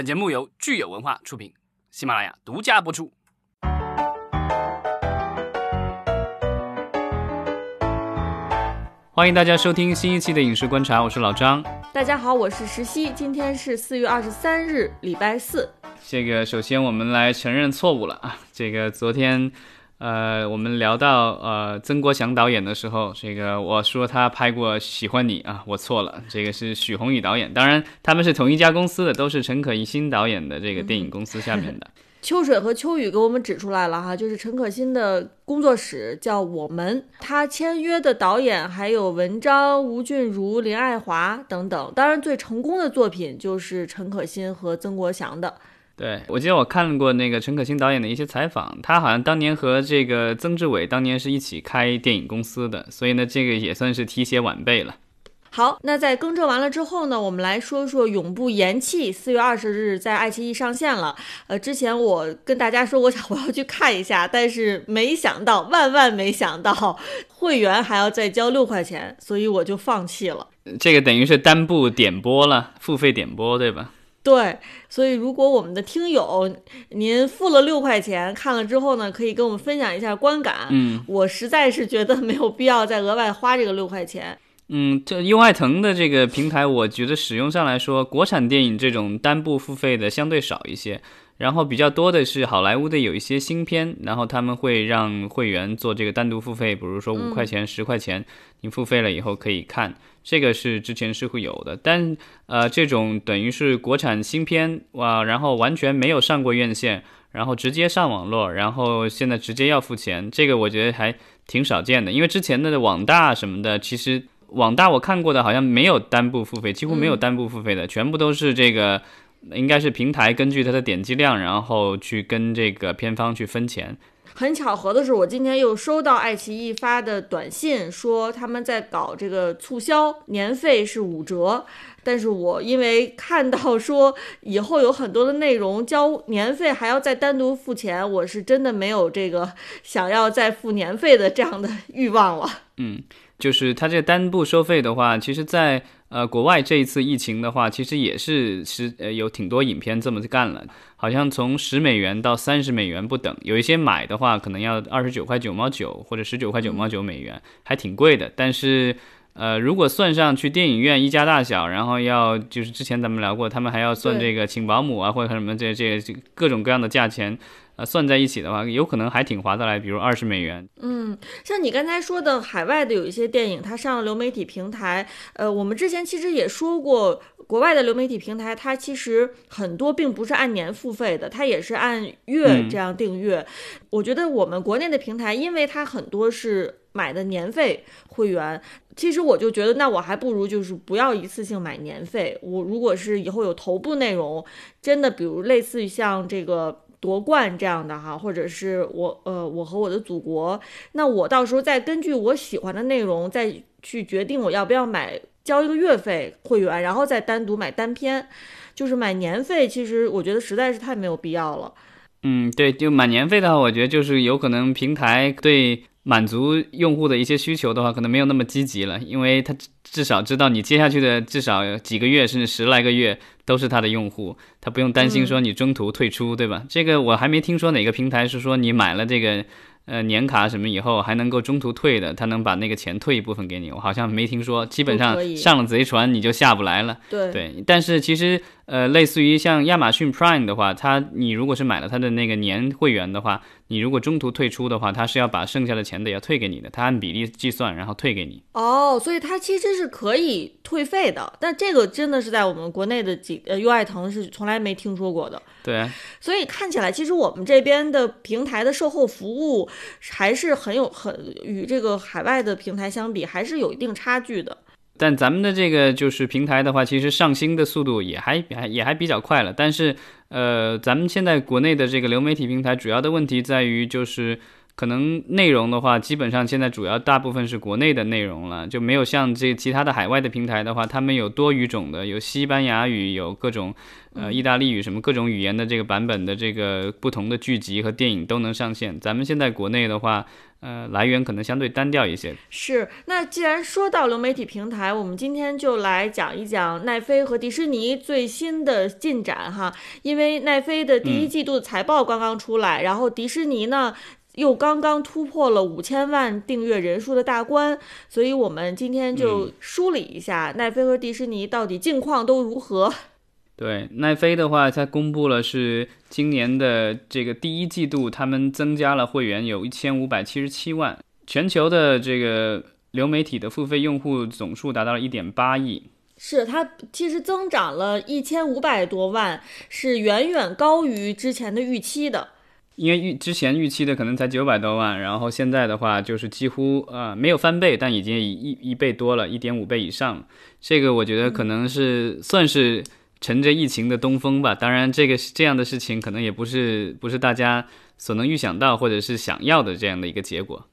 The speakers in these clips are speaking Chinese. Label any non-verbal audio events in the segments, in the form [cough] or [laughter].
本节目由聚友文化出品，喜马拉雅独家播出。欢迎大家收听新一期的《影视观察》，我是老张。大家好，我是石溪。今天是四月二十三日，礼拜四。这个首先我们来承认错误了啊！这个昨天，呃，我们聊到呃曾国祥导演的时候，这个我说他拍过《喜欢你》啊，我错了，这个是许宏宇导演。当然他们是同一家公司的，都是陈可辛导演的这个电影公司下面的。秋水和秋雨给我们指出来了哈，就是陈可辛的工作室叫我们，他签约的导演还有文章、吴俊如、林爱华等等。当然最成功的作品就是陈可辛和曾国祥的。对，我记得我看过那个陈可辛导演的一些采访，他好像当年和这个曾志伟当年是一起开电影公司的，所以呢，这个也算是提携晚辈了。好，那在更正完了之后呢，我们来说说《永不言弃》，四月二十日在爱奇艺上线了。呃，之前我跟大家说，我想我要去看一下，但是没想到，万万没想到，会员还要再交六块钱，所以我就放弃了。这个等于是单部点播了，付费点播，对吧？对，所以如果我们的听友您付了六块钱看了之后呢，可以跟我们分享一下观感。嗯，我实在是觉得没有必要再额外花这个六块钱。嗯，这优爱腾的这个平台，我觉得使用上来说，国产电影这种单部付费的相对少一些，然后比较多的是好莱坞的有一些新片，然后他们会让会员做这个单独付费，比如说五块钱、十块钱，你付费了以后可以看，这个是之前是会有的，但呃，这种等于是国产新片哇，然后完全没有上过院线，然后直接上网络，然后现在直接要付钱，这个我觉得还挺少见的，因为之前的网大什么的，其实。网大我看过的，好像没有单部付费，几乎没有单部付费的，全部都是这个，应该是平台根据它的点击量，然后去跟这个片方去分钱。很巧合的是，我今天又收到爱奇艺发的短信，说他们在搞这个促销，年费是五折。但是我因为看到说以后有很多的内容交年费还要再单独付钱，我是真的没有这个想要再付年费的这样的欲望了。嗯。就是它这个单部收费的话，其实，在呃国外这一次疫情的话，其实也是是呃有挺多影片这么干了，好像从十美元到三十美元不等，有一些买的话可能要二十九块九毛九或者十九块九毛九美元，还挺贵的。但是呃如果算上去电影院一家大小，然后要就是之前咱们聊过，他们还要算这个请保姆啊或者什么这这各种各样的价钱。呃，算在一起的话，有可能还挺划得来，比如二十美元。嗯，像你刚才说的，海外的有一些电影，它上了流媒体平台。呃，我们之前其实也说过，国外的流媒体平台，它其实很多并不是按年付费的，它也是按月这样订阅。我觉得我们国内的平台，因为它很多是买的年费会员，其实我就觉得，那我还不如就是不要一次性买年费。我如果是以后有头部内容，真的，比如类似于像这个。夺冠这样的哈，或者是我呃，我和我的祖国，那我到时候再根据我喜欢的内容再去决定我要不要买交一个月费会员，然后再单独买单片，就是买年费，其实我觉得实在是太没有必要了。嗯，对，就满年费的话，我觉得就是有可能平台对满足用户的一些需求的话，可能没有那么积极了，因为他至少知道你接下去的至少几个月甚至十来个月。都是他的用户，他不用担心说你中途退出，对吧？这个我还没听说哪个平台是说你买了这个呃年卡什么以后还能够中途退的，他能把那个钱退一部分给你，我好像没听说。基本上上了贼船你就下不来了。对对，但是其实呃，类似于像亚马逊 Prime 的话，它你如果是买了它的那个年会员的话。你如果中途退出的话，它是要把剩下的钱得要退给你的，它按比例计算，然后退给你。哦，所以它其实是可以退费的，但这个真的是在我们国内的几呃优爱腾是从来没听说过的。对，所以看起来其实我们这边的平台的售后服务还是很有很与这个海外的平台相比，还是有一定差距的。但咱们的这个就是平台的话，其实上新的速度也还还也还比较快了。但是，呃，咱们现在国内的这个流媒体平台主要的问题在于就是可能内容的话，基本上现在主要大部分是国内的内容了，就没有像这其他的海外的平台的话，他们有多语种的，有西班牙语，有各种呃意大利语什么各种语言的这个版本的这个不同的剧集和电影都能上线。咱们现在国内的话。呃，来源可能相对单调一些。是，那既然说到流媒体平台，我们今天就来讲一讲奈飞和迪士尼最新的进展哈。因为奈飞的第一季度财报刚刚出来，然后迪士尼呢又刚刚突破了五千万订阅人数的大关，所以我们今天就梳理一下奈飞和迪士尼到底近况都如何。对奈飞的话，它公布了是今年的这个第一季度，他们增加了会员有一千五百七十七万，全球的这个流媒体的付费用户总数达到了一点八亿。是它其实增长了一千五百多万，是远远高于之前的预期的。因为预之前预期的可能才九百多万，然后现在的话就是几乎呃没有翻倍，但已经一一倍多了，一点五倍以上。这个我觉得可能是算是。乘着疫情的东风吧，当然这个这样的事情可能也不是不是大家所能预想到或者是想要的这样的一个结果。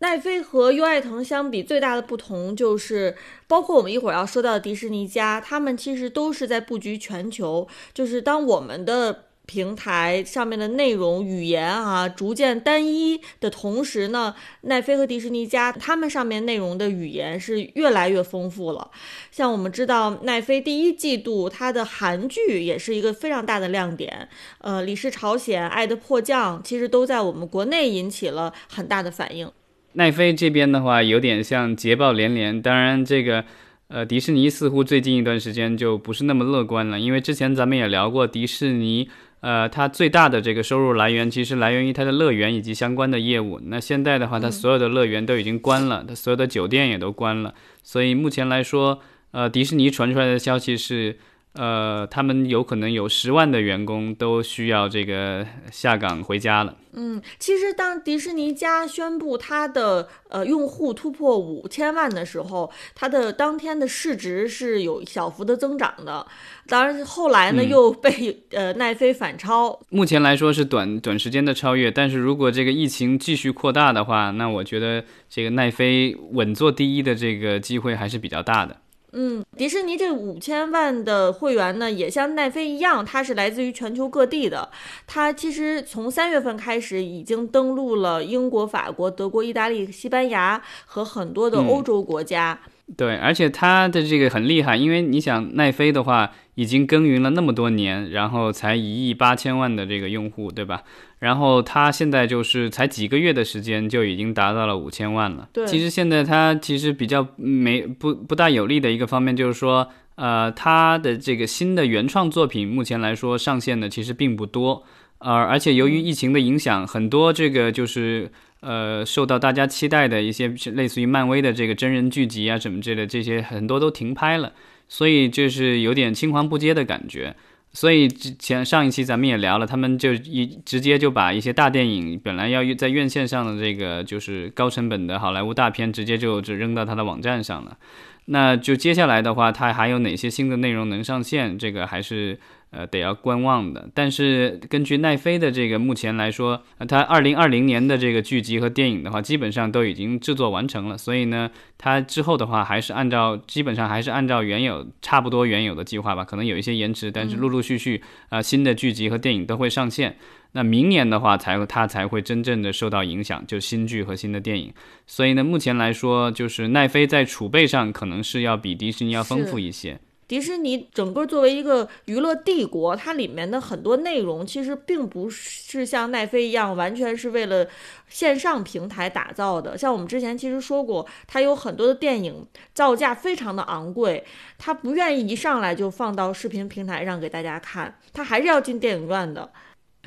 奈飞和优爱腾相比，最大的不同就是，包括我们一会儿要说到的迪士尼家，他们其实都是在布局全球，就是当我们的。平台上面的内容语言啊，逐渐单一的同时呢，奈飞和迪士尼家他们上面内容的语言是越来越丰富了。像我们知道，奈飞第一季度它的韩剧也是一个非常大的亮点，呃，《李氏朝鲜》《爱的迫降》其实都在我们国内引起了很大的反应。奈飞这边的话，有点像捷报连连。当然，这个呃，迪士尼似乎最近一段时间就不是那么乐观了，因为之前咱们也聊过迪士尼。呃，它最大的这个收入来源其实来源于它的乐园以及相关的业务。那现在的话，它所有的乐园都已经关了，它所有的酒店也都关了。所以目前来说，呃，迪士尼传出来的消息是。呃，他们有可能有十万的员工都需要这个下岗回家了。嗯，其实当迪士尼家宣布它的呃用户突破五千万的时候，它的当天的市值是有小幅的增长的。当然，后来呢又被呃奈飞反超。目前来说是短短时间的超越，但是如果这个疫情继续扩大的话，那我觉得这个奈飞稳坐第一的这个机会还是比较大的。嗯，迪士尼这五千万的会员呢，也像奈飞一样，它是来自于全球各地的。它其实从三月份开始已经登陆了英国、法国、德国、意大利、西班牙和很多的欧洲国家。对，而且它的这个很厉害，因为你想奈飞的话，已经耕耘了那么多年，然后才一亿八千万的这个用户，对吧？然后它现在就是才几个月的时间就已经达到了五千万了。对，其实现在它其实比较没不不大有利的一个方面就是说，呃，它的这个新的原创作品目前来说上线的其实并不多，呃，而且由于疫情的影响，很多这个就是。呃，受到大家期待的一些类似于漫威的这个真人剧集啊什么之类的，这些很多都停拍了，所以就是有点青黄不接的感觉。所以之前上一期咱们也聊了，他们就一直接就把一些大电影本来要在院线上的这个就是高成本的好莱坞大片，直接就只扔到他的网站上了。那就接下来的话，它还有哪些新的内容能上线？这个还是。呃，得要观望的。但是根据奈飞的这个目前来说，它二零二零年的这个剧集和电影的话，基本上都已经制作完成了。所以呢，它之后的话还是按照基本上还是按照原有差不多原有的计划吧，可能有一些延迟，但是陆陆续续啊新的剧集和电影都会上线。那明年的话，才它才会真正的受到影响，就新剧和新的电影。所以呢，目前来说，就是奈飞在储备上可能是要比迪士尼要丰富一些。迪士尼整个作为一个娱乐帝国，它里面的很多内容其实并不是像奈飞一样完全是为了线上平台打造的。像我们之前其实说过，它有很多的电影造价非常的昂贵，它不愿意一上来就放到视频平台上给大家看，它还是要进电影院的。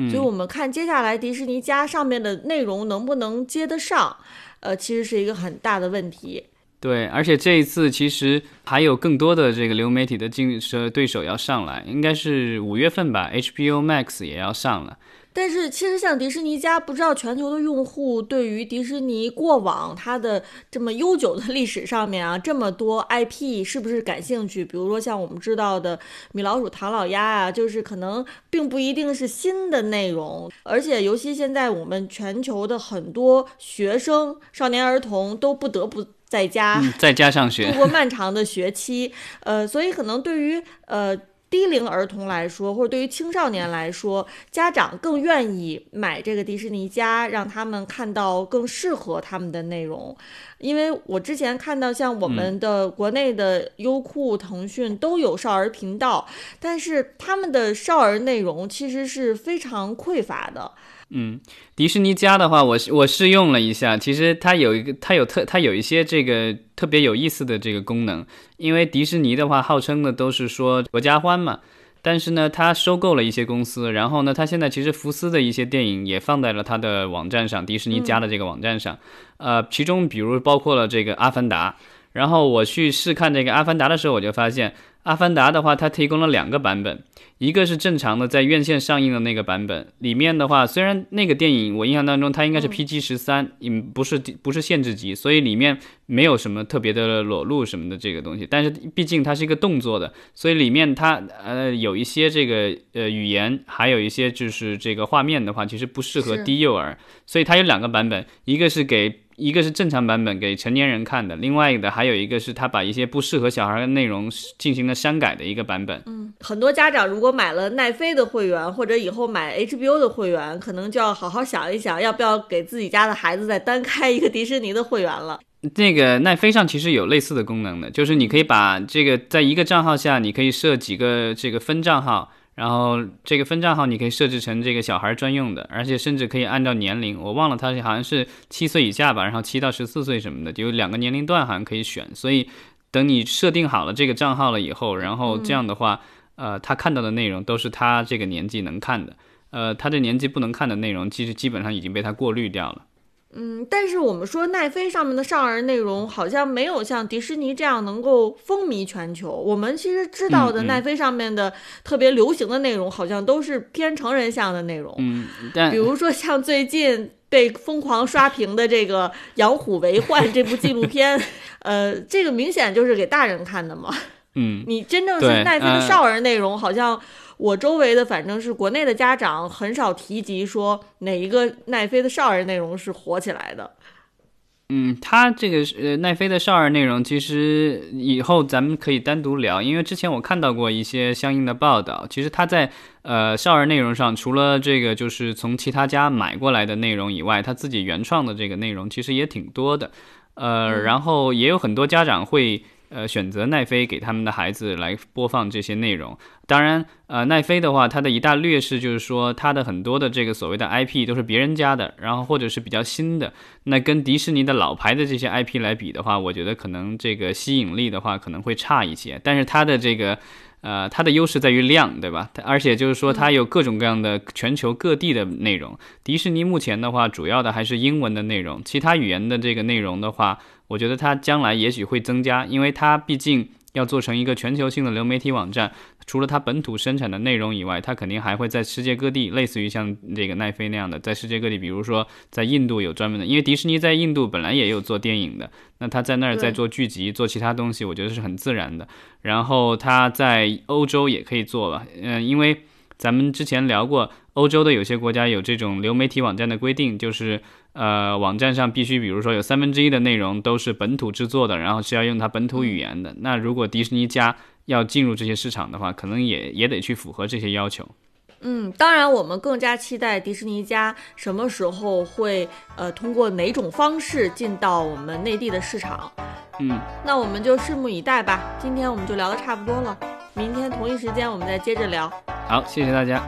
所以我们看接下来迪士尼家上面的内容能不能接得上，呃，其实是一个很大的问题。对，而且这一次其实还有更多的这个流媒体的竞争对手要上来，应该是五月份吧，HBO Max 也要上了。但是其实像迪士尼家，不知道全球的用户对于迪士尼过往它的这么悠久的 [laughs] 历史上面啊，这么多 IP 是不是感兴趣？比如说像我们知道的米老鼠、唐老鸭啊，就是可能并不一定是新的内容，而且尤其现在我们全球的很多学生、少年儿童都不得不在家在家上学，度过漫长的学期，呃，所以可能对于呃。低龄儿童来说，或者对于青少年来说，家长更愿意买这个迪士尼家，让他们看到更适合他们的内容。因为我之前看到，像我们的国内的优酷、腾讯都有少儿频道，但是他们的少儿内容其实是非常匮乏的。嗯，迪士尼家的话，我我试用了一下，其实它有一个，它有特，它有一些这个特别有意思的这个功能。因为迪士尼的话，号称的都是说合家欢嘛，但是呢，他收购了一些公司，然后呢，他现在其实福斯的一些电影也放在了他的网站上，迪士尼家的这个网站上。呃，其中比如包括了这个《阿凡达》，然后我去试看这个《阿凡达》的时候，我就发现。阿凡达的话，它提供了两个版本，一个是正常的在院线上映的那个版本，里面的话，虽然那个电影我印象当中它应该是 PG 十三，嗯，不是不是限制级，所以里面没有什么特别的裸露什么的这个东西，但是毕竟它是一个动作的，所以里面它呃有一些这个呃语言，还有一些就是这个画面的话，其实不适合低幼儿，所以它有两个版本，一个是给。一个是正常版本给成年人看的，另外一个还有一个是他把一些不适合小孩的内容进行了删改的一个版本。嗯，很多家长如果买了奈飞的会员，或者以后买 HBO 的会员，可能就要好好想一想，要不要给自己家的孩子再单开一个迪士尼的会员了。那个奈飞上其实有类似的功能的，就是你可以把这个在一个账号下，你可以设几个这个分账号。然后这个分账号你可以设置成这个小孩专用的，而且甚至可以按照年龄，我忘了它好像是七岁以下吧，然后七到十四岁什么的，有两个年龄段好像可以选。所以等你设定好了这个账号了以后，然后这样的话，呃，他看到的内容都是他这个年纪能看的，呃，他这年纪不能看的内容，其实基本上已经被他过滤掉了。嗯，但是我们说奈飞上面的少儿内容好像没有像迪士尼这样能够风靡全球。我们其实知道的奈飞上面的特别流行的内容，好像都是偏成人向的内容。嗯，比如说像最近被疯狂刷屏的这个《养虎为患》这部纪录片，[laughs] 呃，这个明显就是给大人看的嘛。嗯，你真正是奈飞的少儿内容，好像。我周围的反正是国内的家长很少提及说哪一个奈飞的少儿内容是火起来的。嗯，他这个呃奈飞的少儿内容，其实以后咱们可以单独聊，因为之前我看到过一些相应的报道。其实他在呃少儿内容上，除了这个就是从其他家买过来的内容以外，他自己原创的这个内容其实也挺多的。呃，然后也有很多家长会。呃，选择奈飞给他们的孩子来播放这些内容。当然，呃，奈飞的话，它的一大劣势就是说，它的很多的这个所谓的 IP 都是别人家的，然后或者是比较新的。那跟迪士尼的老牌的这些 IP 来比的话，我觉得可能这个吸引力的话可能会差一些。但是它的这个，呃，它的优势在于量，对吧？而且就是说，它有各种各样的全球各地的内容。迪士尼目前的话，主要的还是英文的内容，其他语言的这个内容的话。我觉得它将来也许会增加，因为它毕竟要做成一个全球性的流媒体网站，除了它本土生产的内容以外，它肯定还会在世界各地，类似于像这个奈飞那样的，在世界各地，比如说在印度有专门的，因为迪士尼在印度本来也有做电影的，那它在那儿在做剧集、做其他东西，我觉得是很自然的。然后它在欧洲也可以做吧，嗯，因为咱们之前聊过，欧洲的有些国家有这种流媒体网站的规定，就是。呃，网站上必须，比如说有三分之一的内容都是本土制作的，然后是要用它本土语言的。那如果迪士尼家要进入这些市场的话，可能也也得去符合这些要求。嗯，当然，我们更加期待迪士尼家什么时候会呃通过哪种方式进到我们内地的市场。嗯，那我们就拭目以待吧。今天我们就聊的差不多了，明天同一时间我们再接着聊。好，谢谢大家。